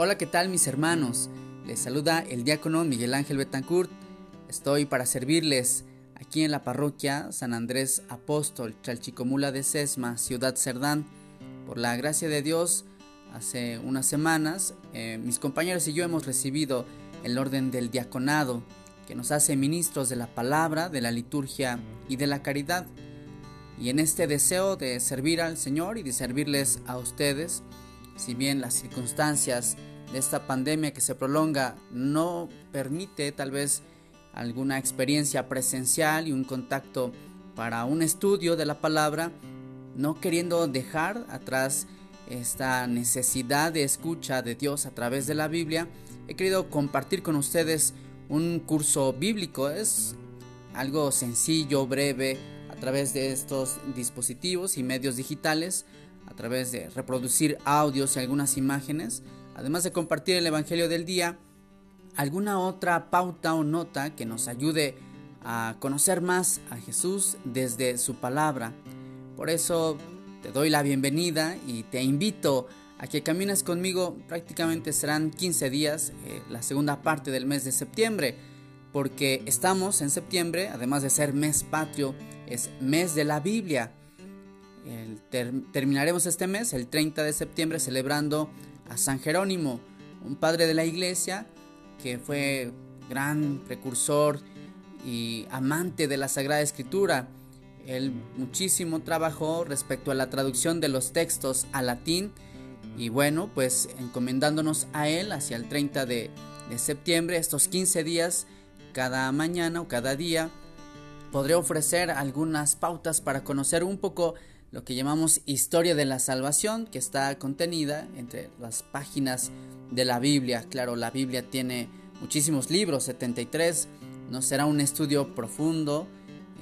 Hola, ¿qué tal mis hermanos? Les saluda el diácono Miguel Ángel Betancourt. Estoy para servirles aquí en la parroquia San Andrés Apóstol, Chalchicomula de Sesma, Ciudad Cerdán. Por la gracia de Dios, hace unas semanas eh, mis compañeros y yo hemos recibido el orden del diaconado que nos hace ministros de la palabra, de la liturgia y de la caridad. Y en este deseo de servir al Señor y de servirles a ustedes, si bien las circunstancias esta pandemia que se prolonga no permite tal vez alguna experiencia presencial y un contacto para un estudio de la palabra, no queriendo dejar atrás esta necesidad de escucha de Dios a través de la Biblia, he querido compartir con ustedes un curso bíblico. Es algo sencillo, breve, a través de estos dispositivos y medios digitales, a través de reproducir audios y algunas imágenes además de compartir el Evangelio del día, alguna otra pauta o nota que nos ayude a conocer más a Jesús desde su palabra. Por eso te doy la bienvenida y te invito a que camines conmigo. Prácticamente serán 15 días, eh, la segunda parte del mes de septiembre, porque estamos en septiembre, además de ser mes patrio, es mes de la Biblia. terminaremos este mes, el 30 de septiembre, celebrando a San Jerónimo, un padre de la iglesia que fue gran precursor y amante de la Sagrada Escritura. Él muchísimo trabajó respecto a la traducción de los textos al latín y bueno, pues encomendándonos a él hacia el 30 de, de septiembre, estos 15 días, cada mañana o cada día, podré ofrecer algunas pautas para conocer un poco lo que llamamos historia de la salvación, que está contenida entre las páginas de la Biblia. Claro, la Biblia tiene muchísimos libros, 73, no será un estudio profundo,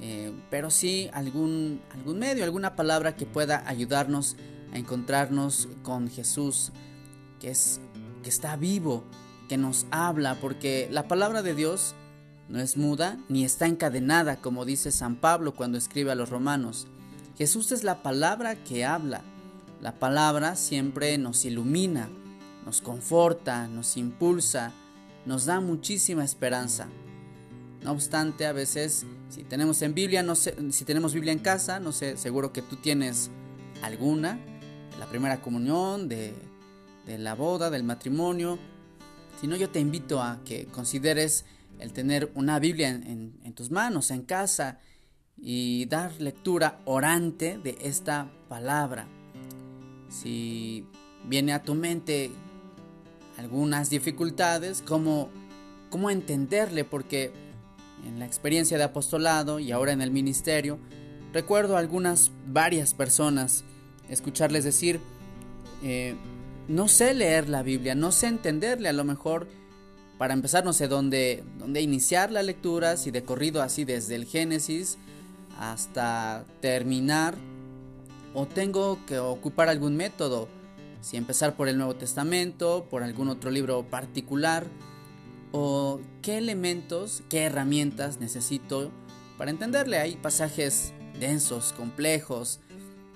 eh, pero sí algún, algún medio, alguna palabra que pueda ayudarnos a encontrarnos con Jesús, que, es, que está vivo, que nos habla, porque la palabra de Dios no es muda ni está encadenada, como dice San Pablo cuando escribe a los romanos. Jesús es la palabra que habla. La palabra siempre nos ilumina, nos conforta, nos impulsa, nos da muchísima esperanza. No obstante, a veces, si tenemos en Biblia, no sé, si tenemos Biblia en casa, no sé, seguro que tú tienes alguna, la primera comunión, de, la boda, del matrimonio. Si no, yo te invito a que consideres el tener una Biblia en tus manos, en casa, y dar lectura orante de esta palabra. Si viene a tu mente algunas dificultades, ¿cómo, cómo entenderle? Porque en la experiencia de apostolado y ahora en el ministerio, recuerdo a algunas, varias personas escucharles decir, eh, no sé leer la Biblia, no sé entenderle, a lo mejor para empezar no sé dónde, dónde iniciar la lectura, si de corrido así desde el Génesis, hasta terminar o tengo que ocupar algún método, si empezar por el Nuevo Testamento, por algún otro libro particular o qué elementos, qué herramientas necesito para entenderle. Hay pasajes densos, complejos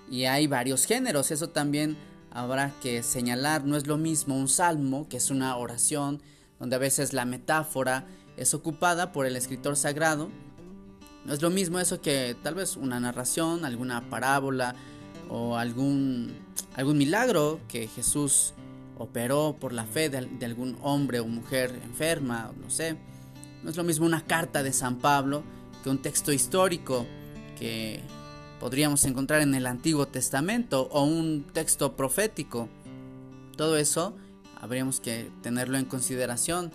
y hay varios géneros, eso también habrá que señalar, no es lo mismo un salmo, que es una oración, donde a veces la metáfora es ocupada por el escritor sagrado, no es lo mismo eso que tal vez una narración, alguna parábola o algún, algún milagro que Jesús operó por la fe de, algún hombre o mujer enferma, no sé. No es lo mismo una carta de San Pablo que un texto histórico que podríamos encontrar en el Antiguo Testamento o un texto profético. Todo eso habríamos que tenerlo en consideración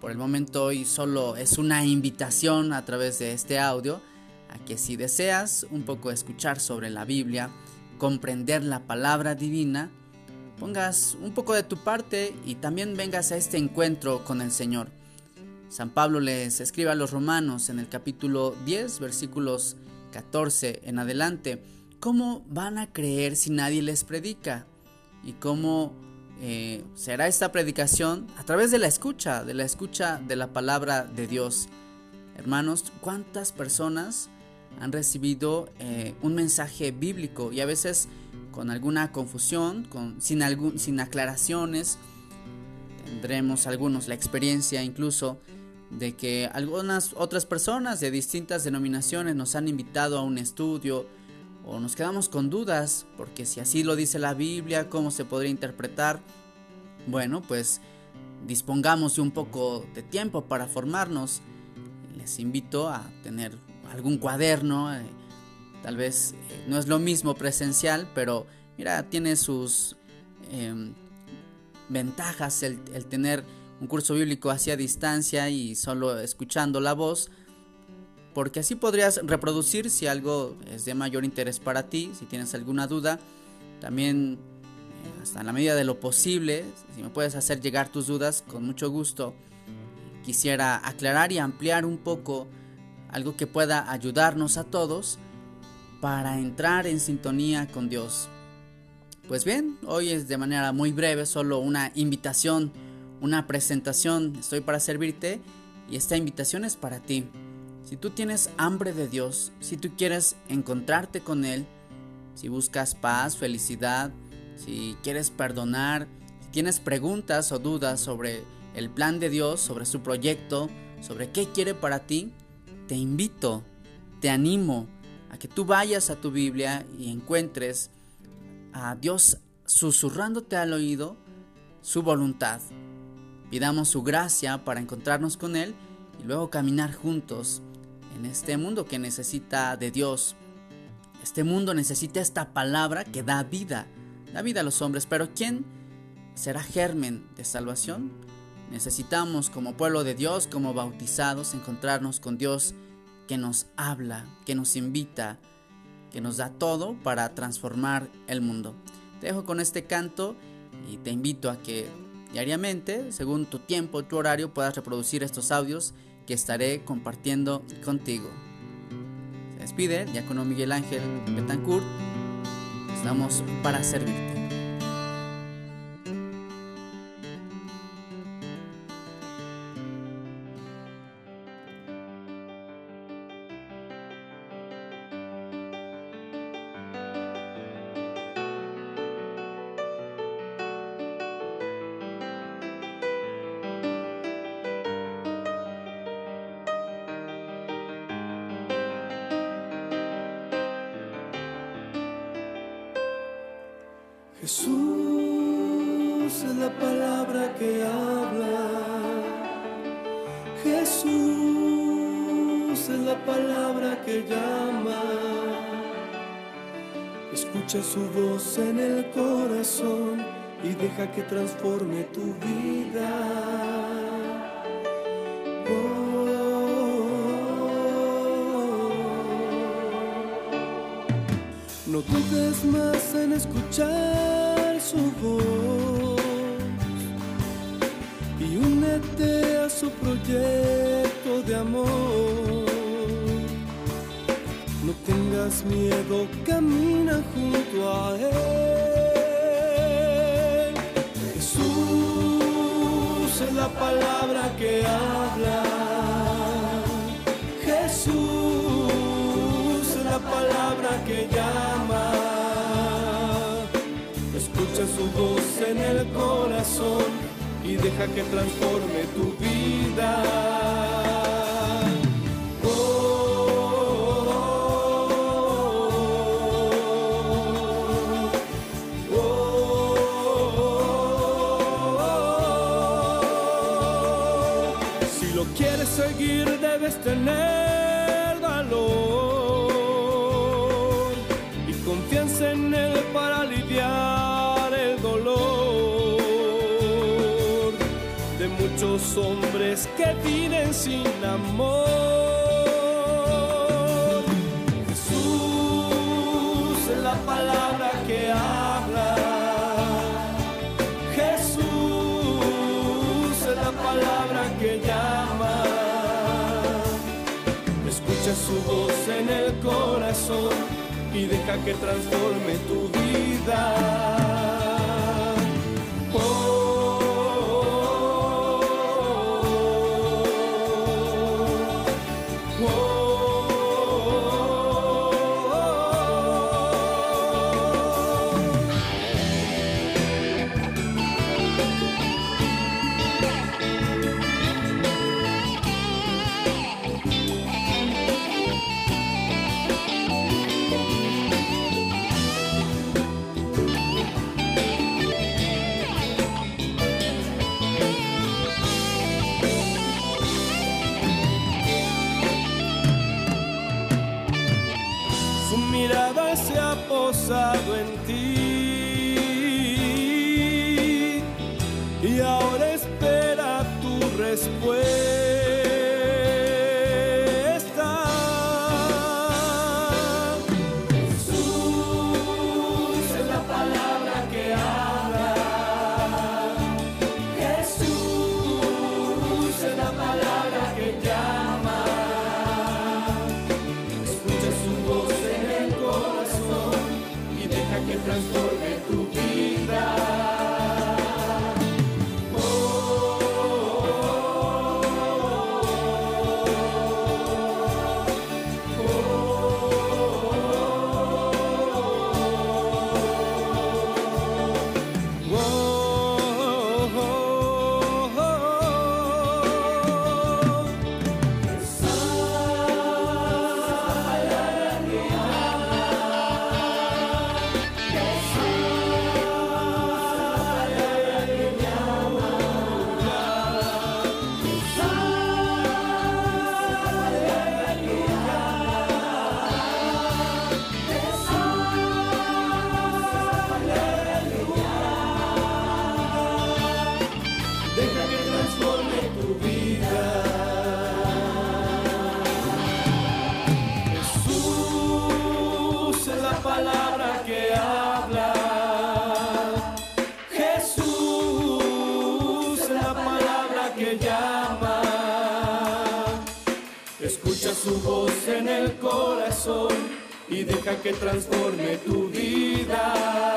por el momento hoy solo es una invitación a través de este audio a que si deseas un poco escuchar sobre la Biblia, comprender la palabra divina, pongas un poco de tu parte y también vengas a este encuentro con el Señor. San Pablo les escribe a los romanos en el capítulo 10, versículos 14 en adelante, ¿cómo van a creer si nadie les predica? ¿Y cómo eh, será esta predicación a través de la escucha, de la escucha de la palabra de Dios. Hermanos, ¿cuántas personas han recibido eh, un mensaje bíblico y a veces con alguna confusión, con, sin, sin aclaraciones, tendremos algunos la experiencia incluso de que algunas otras personas de distintas denominaciones nos han invitado a un estudio o nos quedamos con dudas, porque si así lo dice la Biblia, ¿cómo se podría interpretar? Bueno, pues dispongamos de un poco de tiempo para formarnos. Les invito a tener algún cuaderno, eh, tal vez eh, no es lo mismo presencial, pero mira, tiene sus em, ventajas el, el tener un curso bíblico hacia distancia y solo escuchando la voz, porque así podrías reproducir si algo es de mayor interés para ti, si tienes alguna duda, también eh, hasta en la medida de lo posible, si me puedes hacer llegar tus dudas, con mucho gusto. Quisiera aclarar y ampliar un poco algo que pueda ayudarnos a todos para entrar en sintonía con Dios. Pues bien, hoy es de manera muy breve solo una invitación una presentación, estoy para servirte y esta invitación es para ti. Si tú tienes hambre de Dios, si tú quieres encontrarte con Él, si buscas paz, felicidad, si quieres perdonar, si tienes preguntas o dudas sobre el plan de Dios, sobre su proyecto, sobre qué quiere para ti, te invito, te animo a que tú vayas a tu Biblia y encuentres a Dios susurrándote al oído su voluntad, Pidamos su gracia para encontrarnos con Él y luego caminar juntos en este mundo que necesita de Dios. Este mundo necesita esta palabra que da vida, da vida a los hombres, pero ¿quién será germen de salvación? Necesitamos como pueblo de Dios, como bautizados, encontrarnos con Dios que nos habla, que nos invita, que nos da todo para transformar el mundo. Te dejo con este canto y te invito a que diariamente, según tu tiempo, tu horario, puedas reproducir estos audios estaré compartiendo contigo. Se despide Diácono Miguel Ángel Betancourt. Estamos para servirte. Jesús es la palabra que habla. Jesús es la palabra que llama. Escucha su voz en el corazón y deja que transforme tu vida. No dudes más en escuchar su voz y únete a su proyecto de amor. No tengas miedo, camina junto a Él. Jesús es la palabra que habla. Jesús es la palabra que llama. Su voz en el corazón y deja que transforme tu vida. Seguir debes tener valor muchos hombres que viven sin amor. Jesús es la palabra que habla. Jesús es la palabra que llama. Escucha su voz en el corazón y deja que transforme tu vida. Oh, pensado en ti. su voz en el corazón y deja que transforme tu vida.